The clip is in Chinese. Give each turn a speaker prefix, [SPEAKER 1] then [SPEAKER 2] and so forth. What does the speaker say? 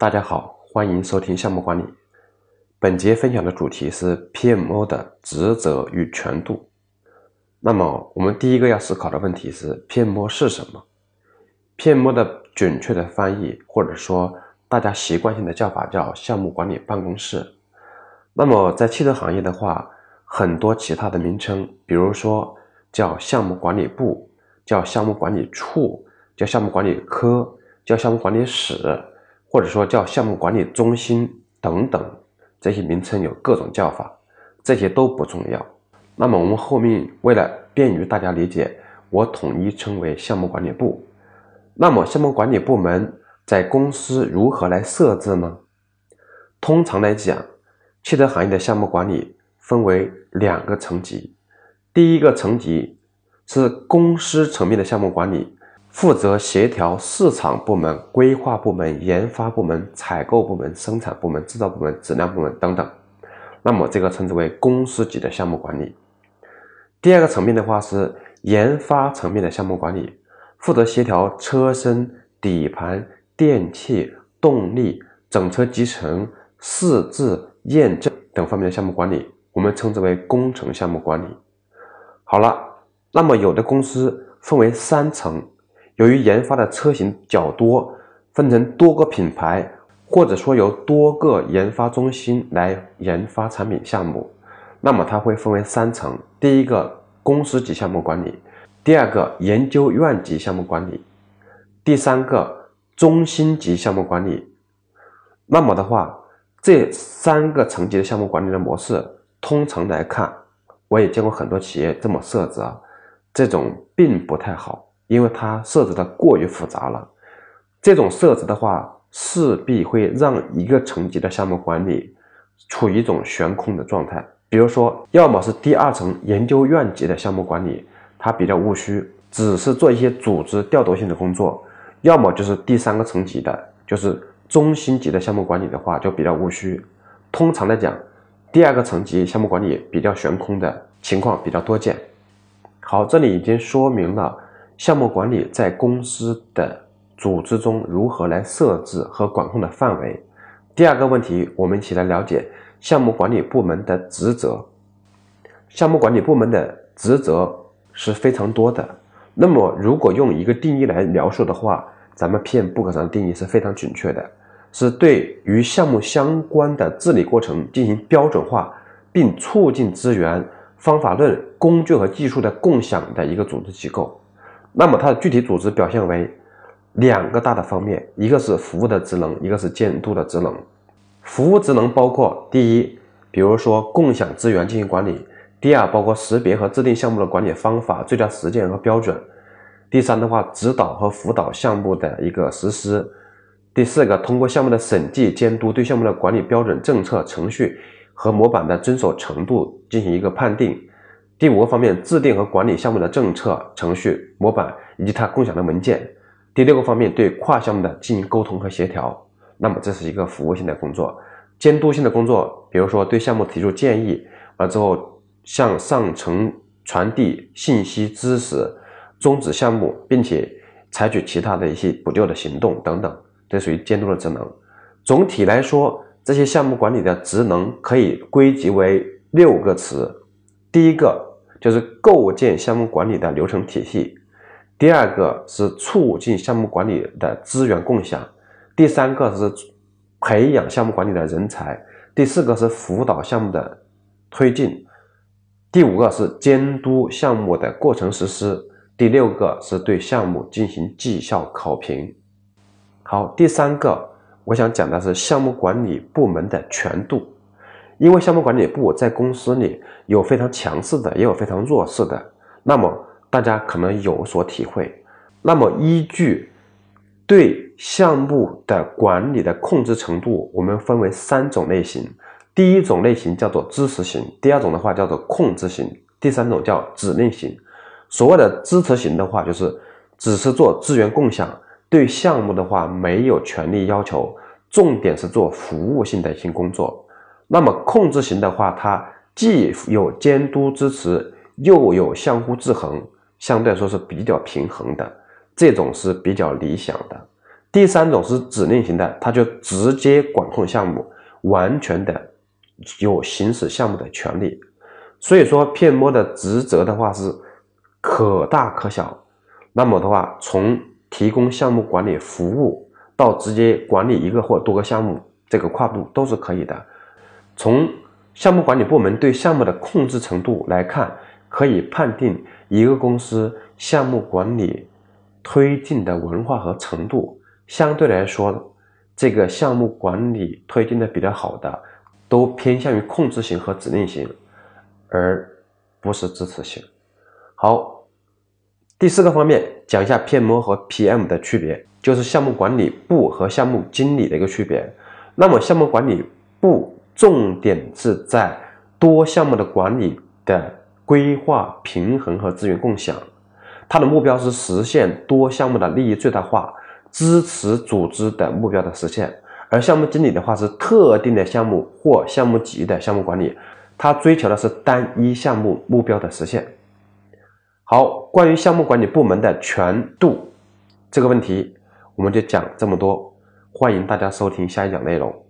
[SPEAKER 1] 大家好，欢迎收听项目管理。本节分享的主题是 PMO 的职责与权度。那么，我们第一个要思考的问题是：PMO 是什么？PMO 的准确的翻译，或者说大家习惯性的叫法叫项目管理办公室。那么，在汽车行业的话，很多其他的名称，比如说叫项目管理部。叫项目管理处，叫项目管理科，叫项目管理室，或者说叫项目管理中心等等，这些名称有各种叫法，这些都不重要。那么我们后面为了便于大家理解，我统一称为项目管理部。那么项目管理部门在公司如何来设置呢？通常来讲，汽车行业的项目管理分为两个层级，第一个层级。是公司层面的项目管理，负责协调市场部门、规划部门、研发部门、采购部门、生产部门、制造部门、质量部门等等。那么这个称之为公司级的项目管理。第二个层面的话是研发层面的项目管理，负责协调车身、底盘、电器、动力、整车集成、试制、验证等方面的项目管理，我们称之为工程项目管理。好了。那么，有的公司分为三层，由于研发的车型较多，分成多个品牌，或者说由多个研发中心来研发产品项目，那么它会分为三层：第一个公司级项目管理，第二个研究院级项目管理，第三个中心级项目管理。那么的话，这三个层级的项目管理的模式，通常来看，我也见过很多企业这么设置啊。这种并不太好，因为它设置的过于复杂了。这种设置的话，势必会让一个层级的项目管理处于一种悬空的状态。比如说，要么是第二层研究院级的项目管理，它比较务虚，只是做一些组织调度性的工作；要么就是第三个层级的，就是中心级的项目管理的话，就比较务虚。通常来讲，第二个层级项目管理比较悬空的情况比较多见。好，这里已经说明了项目管理在公司的组织中如何来设置和管控的范围。第二个问题，我们一起来了解项目管理部门的职责。项目管理部门的职责是非常多的。那么，如果用一个定义来描述的话，咱们 PM 部上定义是非常准确的，是对于项目相关的治理过程进行标准化，并促进资源。方法论、工具和技术的共享的一个组织机构，那么它的具体组织表现为两个大的方面，一个是服务的职能，一个是监督的职能。服务职能包括第一，比如说共享资源进行管理；第二，包括识别和制定项目的管理方法、最佳实践和标准；第三的话，指导和辅导项目的一个实施；第四个，通过项目的审计监督，对项目的管理标准、政策、程序。和模板的遵守程度进行一个判定。第五个方面，制定和管理项目的政策、程序、模板以及它共享的文件。第六个方面，对跨项目的进行沟通和协调。那么这是一个服务性的工作。监督性的工作，比如说对项目提出建议，完之后向上层传递信息知识，终止项目，并且采取其他的一些补救的行动等等，这属于监督的职能。总体来说。这些项目管理的职能可以归结为六个词，第一个就是构建项目管理的流程体系，第二个是促进项目管理的资源共享，第三个是培养项目管理的人才，第四个是辅导项目的推进，第五个是监督项目的过程实施，第六个是对项目进行绩效考评。好，第三个。我想讲的是项目管理部门的权度，因为项目管理部在公司里有非常强势的，也有非常弱势的。那么大家可能有所体会。那么依据对项目的管理的控制程度，我们分为三种类型。第一种类型叫做支持型，第二种的话叫做控制型，第三种叫指令型。所谓的支持型的话，就是只是做资源共享。对项目的话没有权利要求，重点是做服务性的一些工作。那么控制型的话，它既有监督支持，又有相互制衡，相对来说是比较平衡的，这种是比较理想的。第三种是指令型的，它就直接管控项目，完全的有行使项目的权利。所以说片摸的职责的话是可大可小。那么的话，从提供项目管理服务到直接管理一个或多个项目，这个跨度都是可以的。从项目管理部门对项目的控制程度来看，可以判定一个公司项目管理推进的文化和程度。相对来说，这个项目管理推进的比较好的，都偏向于控制型和指令型，而不是支持型。好，第四个方面讲一下 PM 和 PM 的区别，就是项目管理部和项目经理的一个区别。那么项目管理部重点是在多项目的管理的规划、平衡和资源共享，它的目标是实现多项目的利益最大化。支持组织的目标的实现，而项目经理的话是特定的项目或项目级的项目管理，他追求的是单一项目目标的实现。好，关于项目管理部门的权度这个问题，我们就讲这么多，欢迎大家收听下一讲内容。